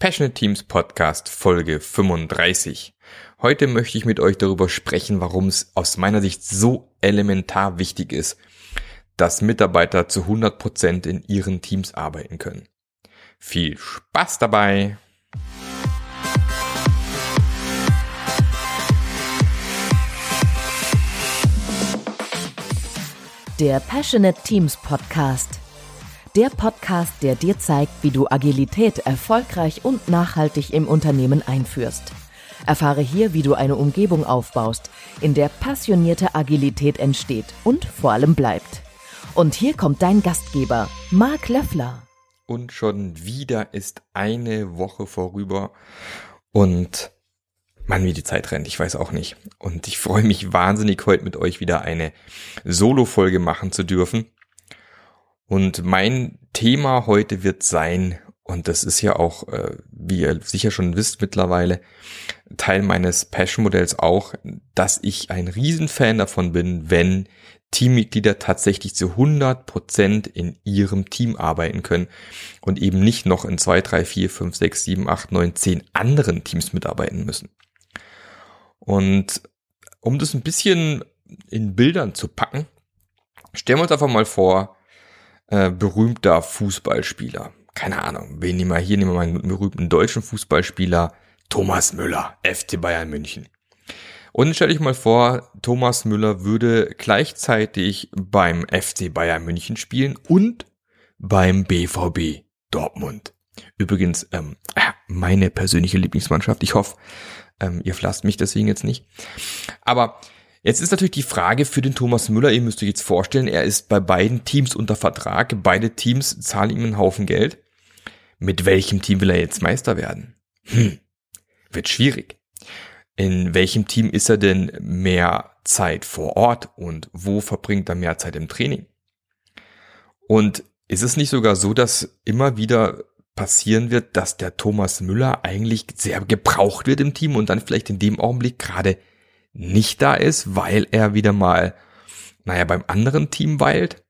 Passionate Teams Podcast Folge 35. Heute möchte ich mit euch darüber sprechen, warum es aus meiner Sicht so elementar wichtig ist, dass Mitarbeiter zu 100 Prozent in ihren Teams arbeiten können. Viel Spaß dabei! Der Passionate Teams Podcast der Podcast, der dir zeigt, wie du Agilität erfolgreich und nachhaltig im Unternehmen einführst. Erfahre hier, wie du eine Umgebung aufbaust, in der passionierte Agilität entsteht und vor allem bleibt. Und hier kommt dein Gastgeber, Marc Löffler. Und schon wieder ist eine Woche vorüber und Mann, wie die Zeit rennt, ich weiß auch nicht. Und ich freue mich wahnsinnig, heute mit euch wieder eine Solo-Folge machen zu dürfen. Und mein Thema heute wird sein, und das ist ja auch, äh, wie ihr sicher schon wisst mittlerweile, Teil meines Passion-Modells auch, dass ich ein Riesenfan davon bin, wenn Teammitglieder tatsächlich zu 100 Prozent in ihrem Team arbeiten können und eben nicht noch in zwei, drei, vier, fünf, sechs, sieben, acht, neun, zehn anderen Teams mitarbeiten müssen. Und um das ein bisschen in Bildern zu packen, stellen wir uns einfach mal vor, äh, berühmter Fußballspieler. Keine Ahnung, wen nehmen wir hier? Nehmen wir mal einen berühmten deutschen Fußballspieler. Thomas Müller, FC Bayern München. Und stell dich mal vor, Thomas Müller würde gleichzeitig beim FC Bayern München spielen und beim BVB Dortmund. Übrigens, ähm, meine persönliche Lieblingsmannschaft. Ich hoffe, ähm, ihr flasst mich deswegen jetzt nicht. Aber Jetzt ist natürlich die Frage für den Thomas Müller, ihr müsst euch jetzt vorstellen, er ist bei beiden Teams unter Vertrag, beide Teams zahlen ihm einen Haufen Geld. Mit welchem Team will er jetzt Meister werden? Hm, wird schwierig. In welchem Team ist er denn mehr Zeit vor Ort und wo verbringt er mehr Zeit im Training? Und ist es nicht sogar so, dass immer wieder passieren wird, dass der Thomas Müller eigentlich sehr gebraucht wird im Team und dann vielleicht in dem Augenblick gerade nicht da ist, weil er wieder mal, naja, beim anderen Team weilt.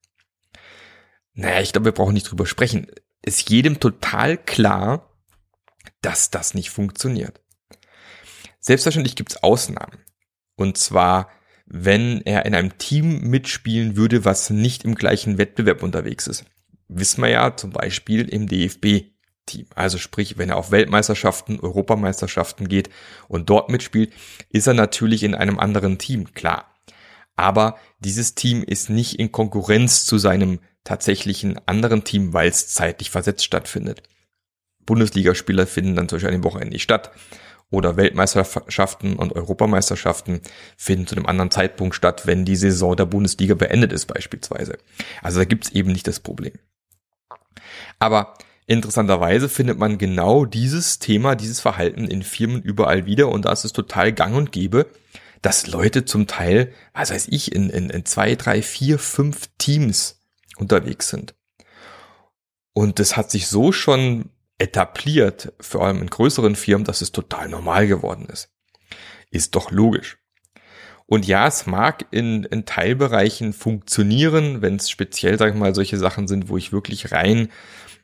Naja, ich glaube, wir brauchen nicht drüber sprechen. Ist jedem total klar, dass das nicht funktioniert. Selbstverständlich gibt es Ausnahmen. Und zwar, wenn er in einem Team mitspielen würde, was nicht im gleichen Wettbewerb unterwegs ist. Wissen wir ja zum Beispiel im DFB Team. Also sprich, wenn er auf Weltmeisterschaften, Europameisterschaften geht und dort mitspielt, ist er natürlich in einem anderen Team, klar. Aber dieses Team ist nicht in Konkurrenz zu seinem tatsächlichen anderen Team, weil es zeitlich versetzt stattfindet. Bundesligaspieler finden dann zum Beispiel an dem Wochenende nicht statt. Oder Weltmeisterschaften und Europameisterschaften finden zu einem anderen Zeitpunkt statt, wenn die Saison der Bundesliga beendet ist beispielsweise. Also da gibt's eben nicht das Problem. Aber Interessanterweise findet man genau dieses Thema, dieses Verhalten in Firmen überall wieder und da ist es total gang und gäbe, dass Leute zum Teil, was weiß ich, in, in, in zwei, drei, vier, fünf Teams unterwegs sind. Und das hat sich so schon etabliert, vor allem in größeren Firmen, dass es total normal geworden ist. Ist doch logisch. Und ja, es mag in, in Teilbereichen funktionieren, wenn es speziell, sag ich mal, solche Sachen sind, wo ich wirklich rein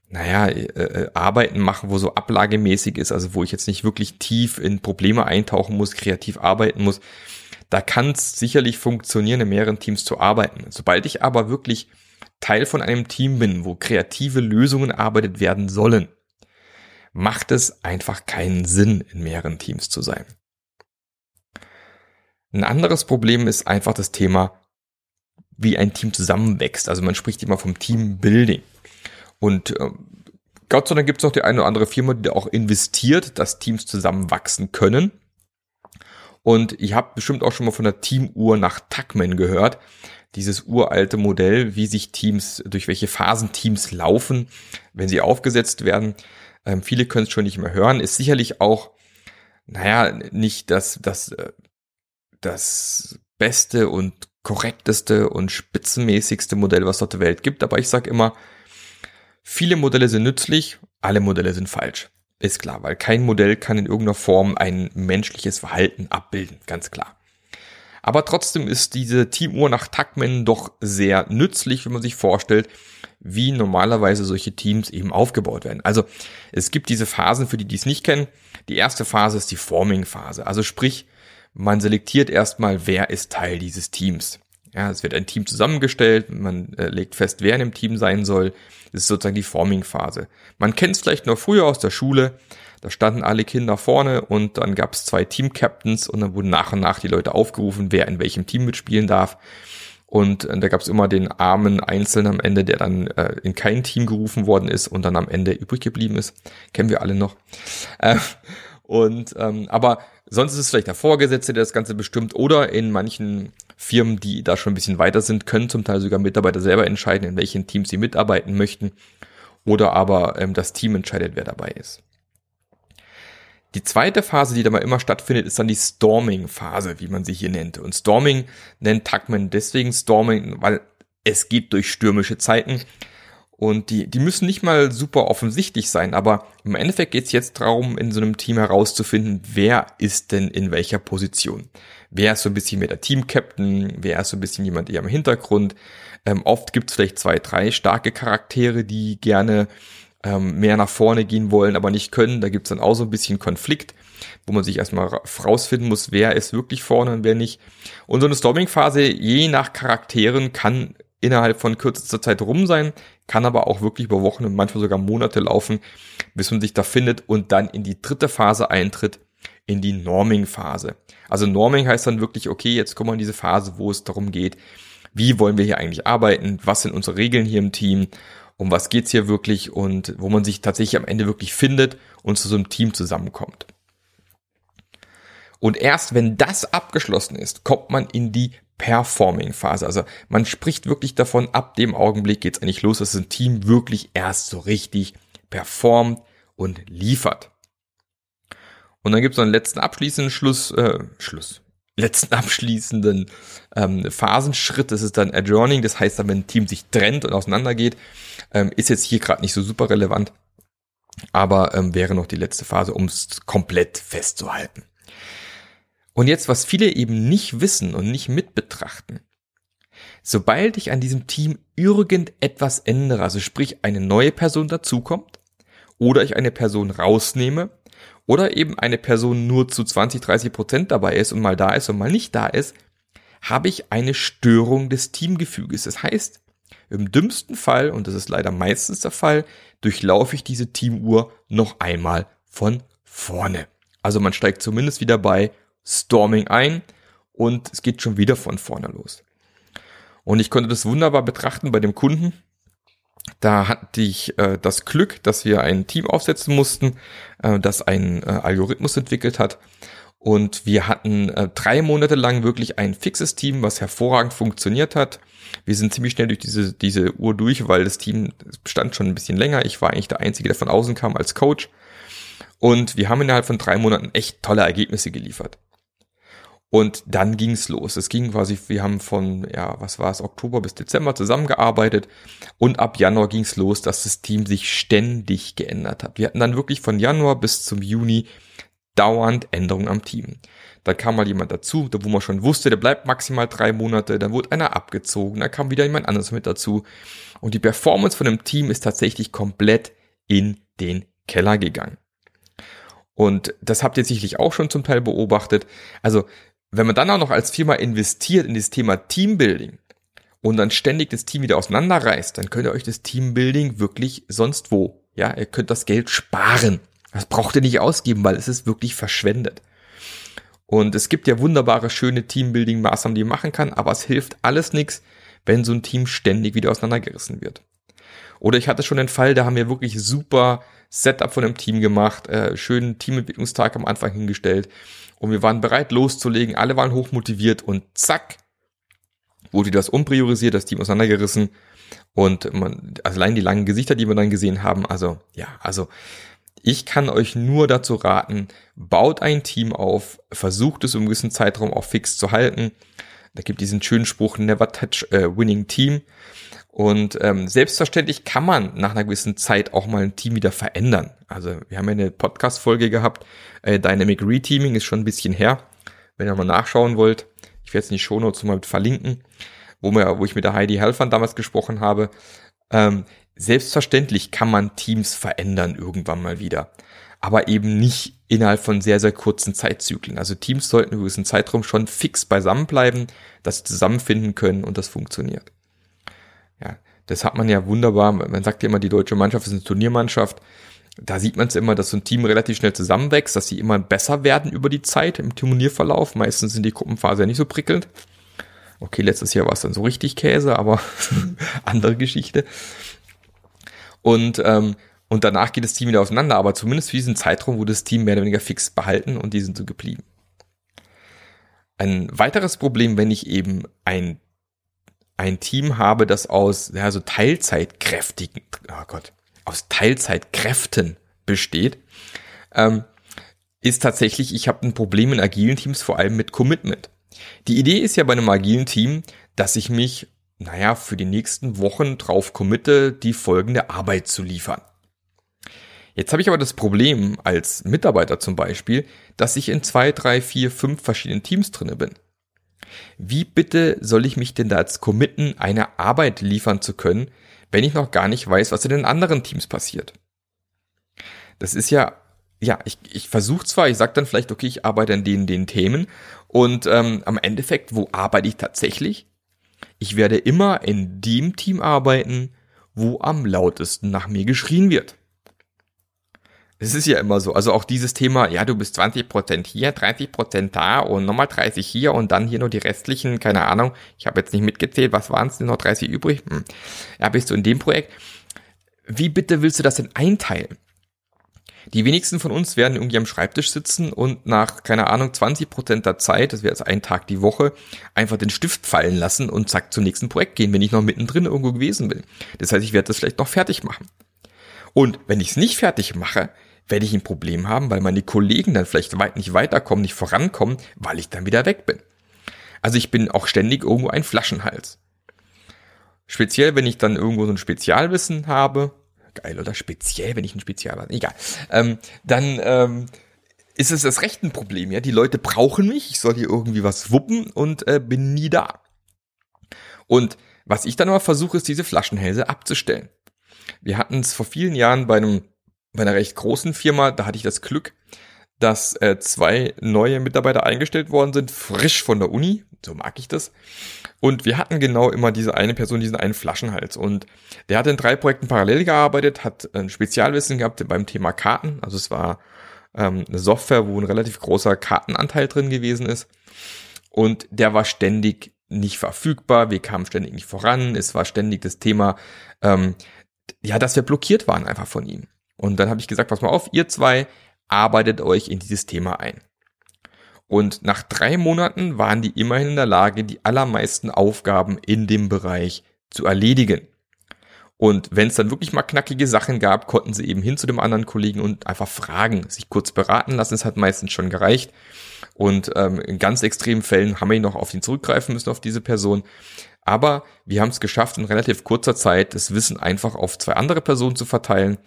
naja, äh, äh, Arbeiten machen, wo so ablagemäßig ist, also wo ich jetzt nicht wirklich tief in Probleme eintauchen muss, kreativ arbeiten muss, da kann es sicherlich funktionieren, in mehreren Teams zu arbeiten. Sobald ich aber wirklich Teil von einem Team bin, wo kreative Lösungen arbeitet werden sollen, macht es einfach keinen Sinn, in mehreren Teams zu sein. Ein anderes Problem ist einfach das Thema, wie ein Team zusammenwächst. Also man spricht immer vom Teambuilding. Und äh, Gott sei Dank gibt es noch die eine oder andere Firma, die auch investiert, dass Teams zusammenwachsen können. Und ich habe bestimmt auch schon mal von der Teamuhr nach Tuckman gehört. Dieses uralte Modell, wie sich Teams, durch welche Phasen Teams laufen, wenn sie aufgesetzt werden. Ähm, viele können es schon nicht mehr hören. Ist sicherlich auch, naja, nicht das, das, äh, das beste und korrekteste und spitzenmäßigste Modell, was es auf der Welt gibt. Aber ich sage immer, Viele Modelle sind nützlich, alle Modelle sind falsch. Ist klar, weil kein Modell kann in irgendeiner Form ein menschliches Verhalten abbilden, ganz klar. Aber trotzdem ist diese Teamuhr nach Tuckman doch sehr nützlich, wenn man sich vorstellt, wie normalerweise solche Teams eben aufgebaut werden. Also es gibt diese Phasen, für die, die es nicht kennen. Die erste Phase ist die Forming-Phase. Also sprich, man selektiert erstmal, wer ist Teil dieses Teams. Ja, es wird ein Team zusammengestellt, man äh, legt fest, wer in dem Team sein soll. Das ist sozusagen die Forming-Phase. Man kennt es vielleicht noch früher aus der Schule. Da standen alle Kinder vorne und dann gab es zwei Team-Captains und dann wurden nach und nach die Leute aufgerufen, wer in welchem Team mitspielen darf. Und äh, da gab es immer den armen Einzelnen am Ende, der dann äh, in kein Team gerufen worden ist und dann am Ende übrig geblieben ist. Kennen wir alle noch. Äh, und ähm, aber sonst ist es vielleicht der Vorgesetzte, der das Ganze bestimmt, oder in manchen Firmen, die da schon ein bisschen weiter sind, können zum Teil sogar Mitarbeiter selber entscheiden, in welchen Teams sie mitarbeiten möchten. Oder aber ähm, das Team entscheidet, wer dabei ist. Die zweite Phase, die da mal immer stattfindet, ist dann die Storming-Phase, wie man sie hier nennt. Und Storming nennt Tuckman deswegen Storming, weil es geht durch stürmische Zeiten. Und die, die müssen nicht mal super offensichtlich sein, aber im Endeffekt geht es jetzt darum, in so einem Team herauszufinden, wer ist denn in welcher Position. Wer ist so ein bisschen mehr der Team-Captain, wer ist so ein bisschen jemand eher im Hintergrund. Ähm, oft gibt es vielleicht zwei, drei starke Charaktere, die gerne ähm, mehr nach vorne gehen wollen, aber nicht können. Da gibt es dann auch so ein bisschen Konflikt, wo man sich erstmal rausfinden muss, wer ist wirklich vorne und wer nicht. Und so eine Storming-Phase, je nach Charakteren, kann innerhalb von kürzester Zeit rum sein, kann aber auch wirklich über Wochen und manchmal sogar Monate laufen, bis man sich da findet und dann in die dritte Phase eintritt, in die Norming-Phase. Also Norming heißt dann wirklich, okay, jetzt kommen wir in diese Phase, wo es darum geht, wie wollen wir hier eigentlich arbeiten, was sind unsere Regeln hier im Team, um was geht's hier wirklich und wo man sich tatsächlich am Ende wirklich findet und zu so einem Team zusammenkommt. Und erst wenn das abgeschlossen ist, kommt man in die Performing-Phase. Also man spricht wirklich davon, ab dem Augenblick geht's eigentlich los, dass ein Team wirklich erst so richtig performt und liefert. Und dann gibt's noch einen letzten abschließenden Schluss, äh, Schluss, letzten abschließenden ähm, Phasenschritt. Das ist dann Adjourning, das heißt dann, wenn ein Team sich trennt und auseinandergeht, ähm, ist jetzt hier gerade nicht so super relevant, aber ähm, wäre noch die letzte Phase, um es komplett festzuhalten. Und jetzt, was viele eben nicht wissen und nicht mit betrachten. Sobald ich an diesem Team irgendetwas ändere, also sprich eine neue Person dazukommt, oder ich eine Person rausnehme, oder eben eine Person nur zu 20, 30 Prozent dabei ist und mal da ist und mal nicht da ist, habe ich eine Störung des Teamgefüges. Das heißt, im dümmsten Fall, und das ist leider meistens der Fall, durchlaufe ich diese Teamuhr noch einmal von vorne. Also man steigt zumindest wieder bei Storming ein und es geht schon wieder von vorne los. Und ich konnte das wunderbar betrachten bei dem Kunden. Da hatte ich äh, das Glück, dass wir ein Team aufsetzen mussten, äh, das einen äh, Algorithmus entwickelt hat. Und wir hatten äh, drei Monate lang wirklich ein fixes Team, was hervorragend funktioniert hat. Wir sind ziemlich schnell durch diese, diese Uhr durch, weil das Team bestand schon ein bisschen länger. Ich war eigentlich der Einzige, der von außen kam als Coach. Und wir haben innerhalb von drei Monaten echt tolle Ergebnisse geliefert. Und dann ging's los. Es ging quasi, wir haben von, ja, was war es, Oktober bis Dezember zusammengearbeitet und ab Januar ging's los, dass das Team sich ständig geändert hat. Wir hatten dann wirklich von Januar bis zum Juni dauernd Änderungen am Team. Da kam mal jemand dazu, wo man schon wusste, der bleibt maximal drei Monate, dann wurde einer abgezogen, dann kam wieder jemand anderes mit dazu. Und die Performance von dem Team ist tatsächlich komplett in den Keller gegangen. Und das habt ihr sicherlich auch schon zum Teil beobachtet. Also wenn man dann auch noch als Firma investiert in das Thema Teambuilding und dann ständig das Team wieder auseinanderreißt, dann könnt ihr euch das Teambuilding wirklich sonst wo, ja, ihr könnt das Geld sparen. Das braucht ihr nicht ausgeben, weil es ist wirklich verschwendet. Und es gibt ja wunderbare, schöne Teambuilding-Maßnahmen, die man machen kann, aber es hilft alles nichts, wenn so ein Team ständig wieder auseinandergerissen wird. Oder ich hatte schon den Fall, da haben wir wirklich super Setup von einem Team gemacht, äh, schönen Teamentwicklungstag am Anfang hingestellt und wir waren bereit loszulegen, alle waren hochmotiviert und zack, wurde das umpriorisiert, das Team auseinandergerissen und man, also allein die langen Gesichter, die wir dann gesehen haben, also ja, also ich kann euch nur dazu raten, baut ein Team auf, versucht es im gewissen Zeitraum auch fix zu halten. Da gibt diesen schönen Spruch, never touch a winning team. Und ähm, selbstverständlich kann man nach einer gewissen Zeit auch mal ein Team wieder verändern. Also wir haben ja eine Podcast-Folge gehabt, äh, Dynamic Reteaming ist schon ein bisschen her. Wenn ihr mal nachschauen wollt, ich werde es in die Shownotes mal verlinken, wo, wir, wo ich mit der Heidi Helfern damals gesprochen habe. Ähm, selbstverständlich kann man Teams verändern irgendwann mal wieder, aber eben nicht innerhalb von sehr, sehr kurzen Zeitzyklen. Also Teams sollten über diesen Zeitraum schon fix beisammen bleiben, dass sie zusammenfinden können und das funktioniert. Das hat man ja wunderbar. Man sagt ja immer, die deutsche Mannschaft ist eine Turniermannschaft. Da sieht man es immer, dass so ein Team relativ schnell zusammenwächst, dass sie immer besser werden über die Zeit im Turnierverlauf. Meistens sind die Gruppenphase ja nicht so prickelnd. Okay, letztes Jahr war es dann so richtig Käse, aber andere Geschichte. Und, ähm, und danach geht das Team wieder auseinander, aber zumindest für diesen Zeitraum wurde das Team mehr oder weniger fix behalten und die sind so geblieben. Ein weiteres Problem, wenn ich eben ein, ein Team habe, das aus ja, so Teilzeitkräftigen, oh Gott, aus Teilzeitkräften besteht, ähm, ist tatsächlich, ich habe ein Problem in agilen Teams, vor allem mit Commitment. Die Idee ist ja bei einem agilen Team, dass ich mich, naja, für die nächsten Wochen drauf committe, die folgende Arbeit zu liefern. Jetzt habe ich aber das Problem als Mitarbeiter zum Beispiel, dass ich in zwei, drei, vier, fünf verschiedenen Teams drinne bin. Wie bitte soll ich mich denn da als committen, eine Arbeit liefern zu können, wenn ich noch gar nicht weiß, was in den anderen Teams passiert? Das ist ja, ja, ich, ich versuche zwar, ich sage dann vielleicht, okay, ich arbeite an den, den Themen und ähm, am Endeffekt, wo arbeite ich tatsächlich? Ich werde immer in dem Team arbeiten, wo am lautesten nach mir geschrien wird. Es ist ja immer so. Also auch dieses Thema, ja, du bist 20% hier, 30% da und nochmal 30 hier und dann hier nur die restlichen, keine Ahnung. Ich habe jetzt nicht mitgezählt, was waren es denn noch 30 übrig? Hm. Ja, bist du in dem Projekt. Wie bitte willst du das denn einteilen? Die wenigsten von uns werden irgendwie am Schreibtisch sitzen und nach, keine Ahnung, 20 Prozent der Zeit, das wäre jetzt ein Tag die Woche, einfach den Stift fallen lassen und zack zum nächsten Projekt gehen, wenn ich noch mittendrin irgendwo gewesen bin. Das heißt, ich werde das vielleicht noch fertig machen. Und wenn ich es nicht fertig mache, werde ich ein Problem haben, weil meine Kollegen dann vielleicht weit nicht weiterkommen, nicht vorankommen, weil ich dann wieder weg bin. Also ich bin auch ständig irgendwo ein Flaschenhals. Speziell, wenn ich dann irgendwo so ein Spezialwissen habe, geil oder speziell, wenn ich ein Spezial habe, egal, ähm, dann ähm, ist es das recht ein Problem, ja. Die Leute brauchen mich, ich soll hier irgendwie was wuppen und äh, bin nie da. Und was ich dann aber versuche, ist diese Flaschenhälse abzustellen. Wir hatten es vor vielen Jahren bei einem bei einer recht großen Firma, da hatte ich das Glück, dass äh, zwei neue Mitarbeiter eingestellt worden sind, frisch von der Uni, so mag ich das. Und wir hatten genau immer diese eine Person, diesen einen Flaschenhals. Und der hat in drei Projekten parallel gearbeitet, hat ein Spezialwissen gehabt beim Thema Karten. Also es war ähm, eine Software, wo ein relativ großer Kartenanteil drin gewesen ist. Und der war ständig nicht verfügbar, wir kamen ständig nicht voran, es war ständig das Thema, ähm, ja, dass wir blockiert waren einfach von ihm. Und dann habe ich gesagt, pass mal auf, ihr zwei arbeitet euch in dieses Thema ein. Und nach drei Monaten waren die immerhin in der Lage, die allermeisten Aufgaben in dem Bereich zu erledigen. Und wenn es dann wirklich mal knackige Sachen gab, konnten sie eben hin zu dem anderen Kollegen und einfach fragen, sich kurz beraten lassen. Es hat meistens schon gereicht. Und ähm, in ganz extremen Fällen haben wir noch auf ihn zurückgreifen müssen, auf diese Person. Aber wir haben es geschafft, in relativ kurzer Zeit das Wissen einfach auf zwei andere Personen zu verteilen.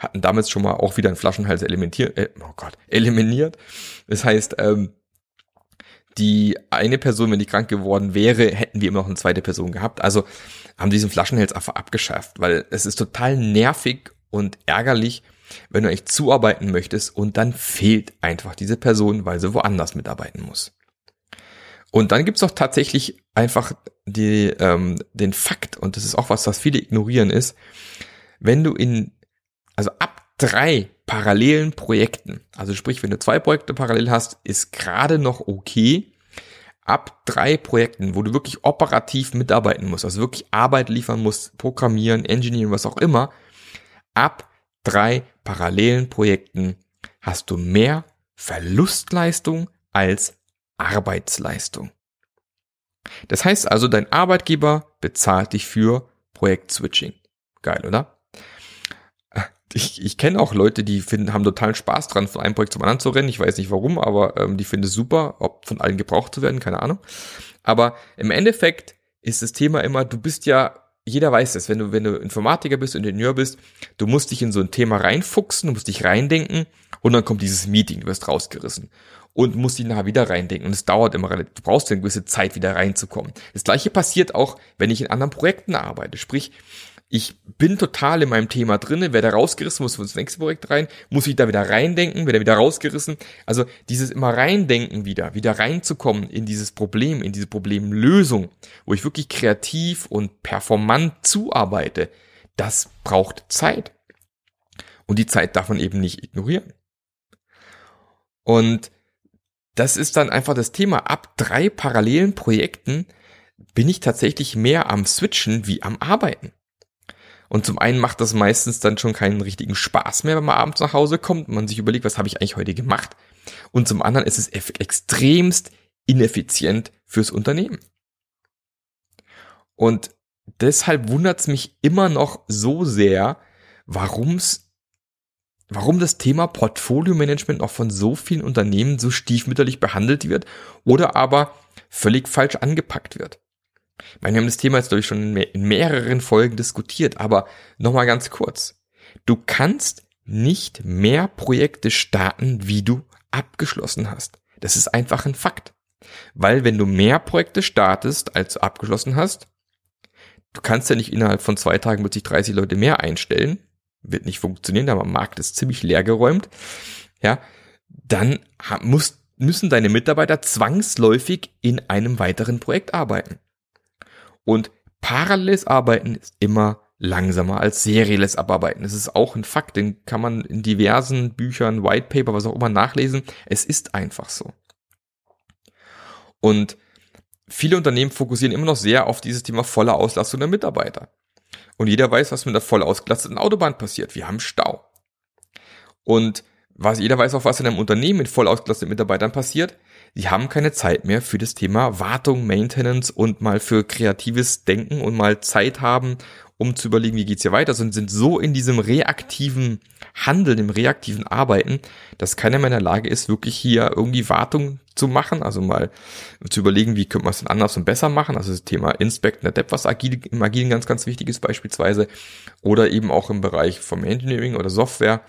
Hatten damals schon mal auch wieder einen Flaschenhals eliminiert. Äh, oh Gott, eliminiert. Das heißt, ähm, die eine Person, wenn die krank geworden wäre, hätten wir immer noch eine zweite Person gehabt. Also haben diesen Flaschenhals einfach abgeschafft, weil es ist total nervig und ärgerlich, wenn du echt zuarbeiten möchtest und dann fehlt einfach diese Person, weil sie woanders mitarbeiten muss. Und dann gibt's auch tatsächlich einfach die, ähm, den Fakt, und das ist auch was, was viele ignorieren, ist, wenn du in, also ab drei parallelen Projekten, also sprich, wenn du zwei Projekte parallel hast, ist gerade noch okay. Ab drei Projekten, wo du wirklich operativ mitarbeiten musst, also wirklich Arbeit liefern musst, programmieren, engineeren, was auch immer, ab drei parallelen Projekten hast du mehr Verlustleistung als Arbeitsleistung. Das heißt also, dein Arbeitgeber bezahlt dich für Projektswitching. Geil, oder? ich, ich kenne auch Leute, die finden, haben totalen Spaß dran, von einem Projekt zum anderen zu rennen. Ich weiß nicht warum, aber ähm, die finden es super, ob von allen gebraucht zu werden, keine Ahnung. Aber im Endeffekt ist das Thema immer, du bist ja, jeder weiß das, wenn du, wenn du Informatiker bist, Ingenieur bist, du musst dich in so ein Thema reinfuchsen, du musst dich reindenken und dann kommt dieses Meeting, du wirst rausgerissen und musst dich nachher wieder reindenken und es dauert immer relativ, du brauchst eine gewisse Zeit wieder reinzukommen. Das gleiche passiert auch, wenn ich in anderen Projekten arbeite, sprich, ich bin total in meinem Thema drinne, werde rausgerissen, muss ins nächste Projekt rein, muss ich da wieder reindenken, werde wieder rausgerissen. Also dieses immer reindenken wieder, wieder reinzukommen in dieses Problem, in diese Problemlösung, wo ich wirklich kreativ und performant zuarbeite, das braucht Zeit. Und die Zeit darf man eben nicht ignorieren. Und das ist dann einfach das Thema. Ab drei parallelen Projekten bin ich tatsächlich mehr am Switchen wie am Arbeiten. Und zum einen macht das meistens dann schon keinen richtigen Spaß mehr, wenn man abends nach Hause kommt und man sich überlegt, was habe ich eigentlich heute gemacht. Und zum anderen ist es extremst ineffizient fürs Unternehmen. Und deshalb wundert es mich immer noch so sehr, warum's warum das Thema Portfolio-Management noch von so vielen Unternehmen so stiefmütterlich behandelt wird oder aber völlig falsch angepackt wird. Ich meine, wir haben das Thema jetzt, glaube ich, schon in mehreren Folgen diskutiert, aber nochmal ganz kurz. Du kannst nicht mehr Projekte starten, wie du abgeschlossen hast. Das ist einfach ein Fakt. Weil wenn du mehr Projekte startest, als du abgeschlossen hast, du kannst ja nicht innerhalb von zwei Tagen plötzlich 30 Leute mehr einstellen, wird nicht funktionieren, aber Markt ist ziemlich leer geräumt, ja, dann muss, müssen deine Mitarbeiter zwangsläufig in einem weiteren Projekt arbeiten. Und paralleles Arbeiten ist immer langsamer als serielles Abarbeiten. Das ist auch ein Fakt, den kann man in diversen Büchern, White Paper, was auch immer nachlesen. Es ist einfach so. Und viele Unternehmen fokussieren immer noch sehr auf dieses Thema volle Auslastung der Mitarbeiter. Und jeder weiß, was mit der voll ausgelasteten Autobahn passiert. Wir haben Stau. Und was jeder weiß auch, was in einem Unternehmen mit voll ausgelasteten Mitarbeitern passiert die haben keine Zeit mehr für das Thema Wartung, Maintenance und mal für kreatives Denken und mal Zeit haben, um zu überlegen, wie geht's hier weiter, sondern sind so in diesem reaktiven Handeln, im reaktiven Arbeiten, dass keiner mehr in der Lage ist, wirklich hier irgendwie Wartung zu machen, also mal zu überlegen, wie könnte man es denn anders und besser machen, also das Thema Inspect und Adapt, was agil, im Agilen ganz, ganz wichtig ist beispielsweise, oder eben auch im Bereich vom Engineering oder Software,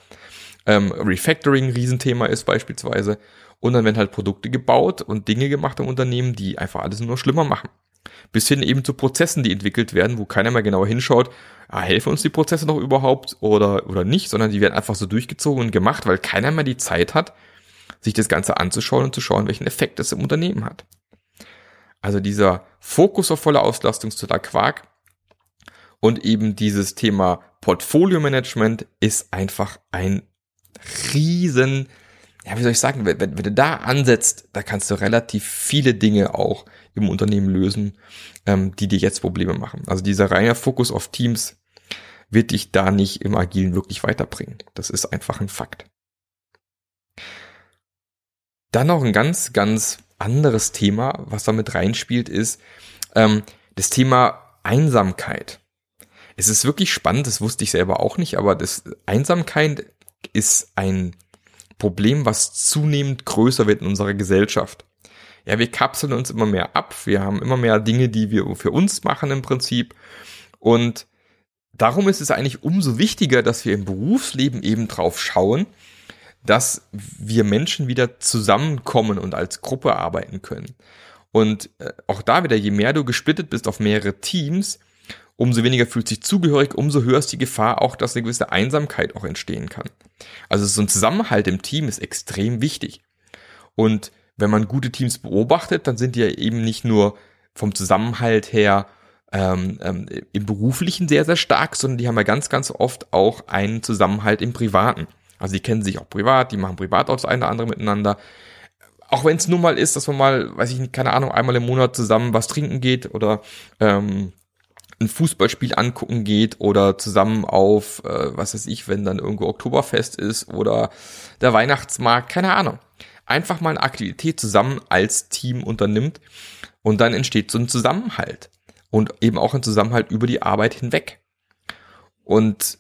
ähm, Refactoring Riesenthema ist beispielsweise. Und dann werden halt Produkte gebaut und Dinge gemacht im Unternehmen, die einfach alles nur schlimmer machen. Bis hin eben zu Prozessen, die entwickelt werden, wo keiner mehr genauer hinschaut, ah, helfen uns die Prozesse noch überhaupt oder, oder nicht, sondern die werden einfach so durchgezogen und gemacht, weil keiner mehr die Zeit hat, sich das Ganze anzuschauen und zu schauen, welchen Effekt das im Unternehmen hat. Also dieser Fokus auf volle Auslastung ist total Quark. Und eben dieses Thema Portfolio Management ist einfach ein riesen ja, wie soll ich sagen, wenn, wenn du da ansetzt, da kannst du relativ viele Dinge auch im Unternehmen lösen, ähm, die dir jetzt Probleme machen. Also dieser reine Fokus auf Teams wird dich da nicht im Agilen wirklich weiterbringen. Das ist einfach ein Fakt. Dann noch ein ganz, ganz anderes Thema, was da mit reinspielt, ist ähm, das Thema Einsamkeit. Es ist wirklich spannend, das wusste ich selber auch nicht, aber das Einsamkeit ist ein Problem, was zunehmend größer wird in unserer Gesellschaft. Ja, wir kapseln uns immer mehr ab. Wir haben immer mehr Dinge, die wir für uns machen im Prinzip. Und darum ist es eigentlich umso wichtiger, dass wir im Berufsleben eben drauf schauen, dass wir Menschen wieder zusammenkommen und als Gruppe arbeiten können. Und äh, auch da wieder, je mehr du gesplittet bist auf mehrere Teams, umso weniger fühlt sich zugehörig, umso höher ist die Gefahr auch, dass eine gewisse Einsamkeit auch entstehen kann. Also so ein Zusammenhalt im Team ist extrem wichtig. Und wenn man gute Teams beobachtet, dann sind die ja eben nicht nur vom Zusammenhalt her ähm, ähm, im beruflichen sehr, sehr stark, sondern die haben ja ganz, ganz oft auch einen Zusammenhalt im privaten. Also die kennen sich auch privat, die machen privat auch das eine oder andere miteinander. Auch wenn es nur mal ist, dass man mal, weiß ich nicht, keine Ahnung, einmal im Monat zusammen was trinken geht oder ähm, ein Fußballspiel angucken geht oder zusammen auf, äh, was weiß ich, wenn dann irgendwo Oktoberfest ist oder der Weihnachtsmarkt, keine Ahnung. Einfach mal eine Aktivität zusammen als Team unternimmt und dann entsteht so ein Zusammenhalt und eben auch ein Zusammenhalt über die Arbeit hinweg. Und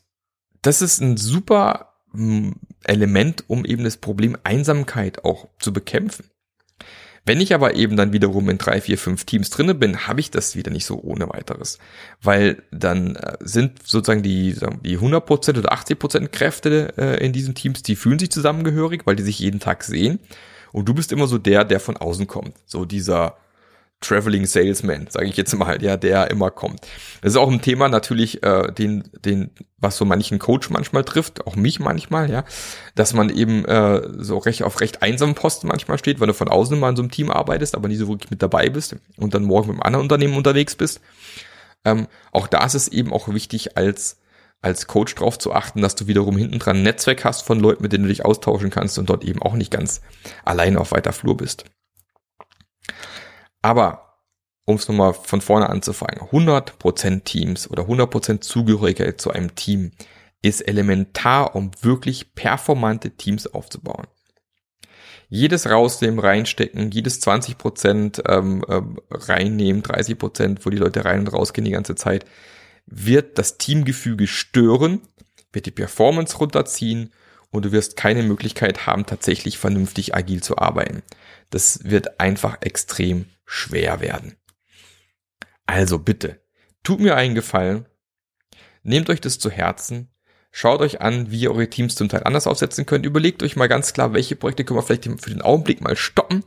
das ist ein super hm, Element, um eben das Problem Einsamkeit auch zu bekämpfen. Wenn ich aber eben dann wiederum in drei, vier, fünf Teams drinne bin, habe ich das wieder nicht so ohne weiteres. Weil dann äh, sind sozusagen die, die 100% oder 80% Kräfte äh, in diesen Teams, die fühlen sich zusammengehörig, weil die sich jeden Tag sehen. Und du bist immer so der, der von außen kommt. So dieser Traveling Salesman, sage ich jetzt mal, ja, der immer kommt. Das ist auch ein Thema natürlich, äh, den, den, was so manchen Coach manchmal trifft, auch mich manchmal, ja, dass man eben äh, so recht auf recht einsamen Posten manchmal steht, wenn du von außen mal in so einem Team arbeitest, aber nie so wirklich mit dabei bist und dann morgen mit einem anderen Unternehmen unterwegs bist. Ähm, auch da ist es eben auch wichtig, als als Coach darauf zu achten, dass du wiederum hinten dran ein Netzwerk hast von Leuten, mit denen du dich austauschen kannst und dort eben auch nicht ganz alleine auf weiter Flur bist. Aber um es nochmal von vorne anzufangen, 100% Teams oder 100% Zugehörigkeit zu einem Team ist elementar, um wirklich performante Teams aufzubauen. Jedes rausnehmen, reinstecken, jedes 20% ähm, äh, reinnehmen, 30%, wo die Leute rein und rausgehen die ganze Zeit, wird das Teamgefüge stören, wird die Performance runterziehen und du wirst keine Möglichkeit haben, tatsächlich vernünftig agil zu arbeiten. Das wird einfach extrem schwer werden. Also bitte, tut mir einen Gefallen, nehmt euch das zu Herzen, schaut euch an, wie ihr eure Teams zum Teil anders aufsetzen könnt, überlegt euch mal ganz klar, welche Projekte können wir vielleicht für den Augenblick mal stoppen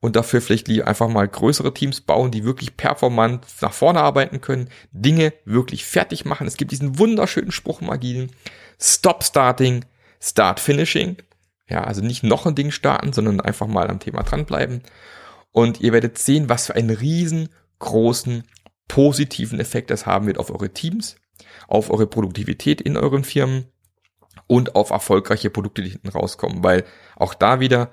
und dafür vielleicht einfach mal größere Teams bauen, die wirklich performant nach vorne arbeiten können, Dinge wirklich fertig machen. Es gibt diesen wunderschönen Spruch im Agilen, Stop Starting, Start Finishing. Ja, also nicht noch ein Ding starten, sondern einfach mal am Thema dranbleiben. Und ihr werdet sehen, was für einen riesengroßen positiven Effekt das haben wird auf eure Teams, auf eure Produktivität in euren Firmen und auf erfolgreiche Produkte, die hinten rauskommen. Weil auch da wieder,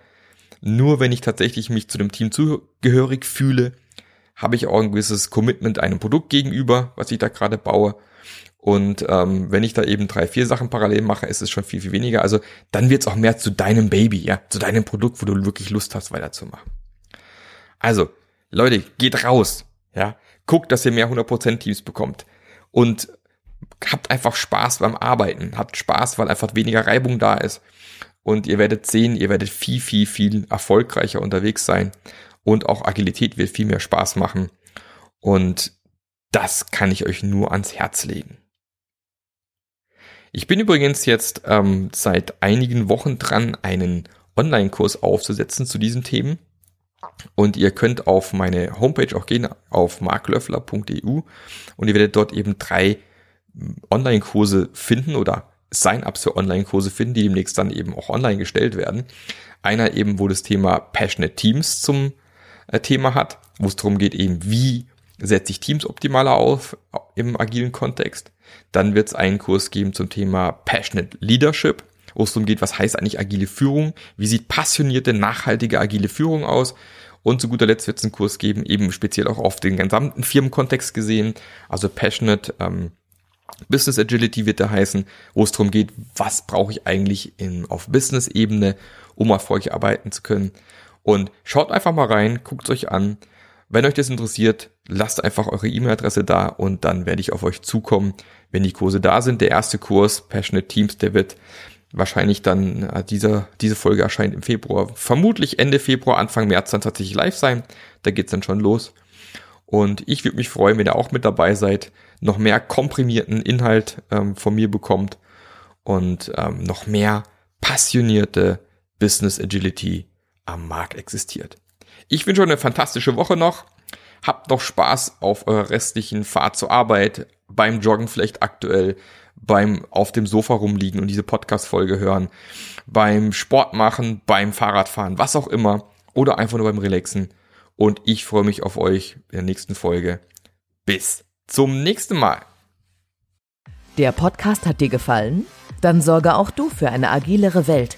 nur wenn ich tatsächlich mich zu dem Team zugehörig fühle, habe ich auch ein gewisses Commitment einem Produkt gegenüber, was ich da gerade baue. Und ähm, wenn ich da eben drei, vier Sachen parallel mache, ist es schon viel, viel weniger. Also dann wird es auch mehr zu deinem Baby, ja, zu deinem Produkt, wo du wirklich Lust hast, weiterzumachen. Also, Leute, geht raus, ja, guckt, dass ihr mehr 100% Teams bekommt und habt einfach Spaß beim Arbeiten, habt Spaß, weil einfach weniger Reibung da ist und ihr werdet sehen, ihr werdet viel, viel, viel erfolgreicher unterwegs sein und auch Agilität wird viel mehr Spaß machen und das kann ich euch nur ans Herz legen. Ich bin übrigens jetzt ähm, seit einigen Wochen dran, einen Online-Kurs aufzusetzen zu diesen Themen. Und ihr könnt auf meine Homepage auch gehen, auf marklöffler.eu und ihr werdet dort eben drei hm, Online-Kurse finden oder Sign-ups für Online-Kurse finden, die demnächst dann eben auch online gestellt werden. Einer eben, wo das Thema Passionate Teams zum äh, Thema hat, wo es darum geht eben, wie setze ich Teams optimaler auf im agilen Kontext. Dann wird es einen Kurs geben zum Thema Passionate Leadership, wo es darum geht, was heißt eigentlich agile Führung, wie sieht passionierte, nachhaltige agile Führung aus. Und zu guter Letzt wird es einen Kurs geben, eben speziell auch auf den gesamten Firmenkontext gesehen, also Passionate ähm, Business Agility wird da heißen, wo es darum geht, was brauche ich eigentlich in, auf Business-Ebene, um erfolgreich arbeiten zu können. Und schaut einfach mal rein, guckt euch an, wenn euch das interessiert, lasst einfach eure E-Mail-Adresse da und dann werde ich auf euch zukommen, wenn die Kurse da sind. Der erste Kurs, Passionate Teams, der wird wahrscheinlich dann, äh, dieser, diese Folge erscheint im Februar, vermutlich Ende Februar, Anfang März dann tatsächlich live sein. Da geht's dann schon los. Und ich würde mich freuen, wenn ihr auch mit dabei seid, noch mehr komprimierten Inhalt ähm, von mir bekommt und ähm, noch mehr passionierte Business Agility am Markt existiert. Ich wünsche euch eine fantastische Woche noch. Habt noch Spaß auf eurer restlichen Fahrt zur Arbeit, beim Joggen vielleicht aktuell, beim auf dem Sofa rumliegen und diese Podcast-Folge hören, beim Sport machen, beim Fahrradfahren, was auch immer, oder einfach nur beim Relaxen. Und ich freue mich auf euch in der nächsten Folge. Bis zum nächsten Mal. Der Podcast hat dir gefallen? Dann sorge auch du für eine agilere Welt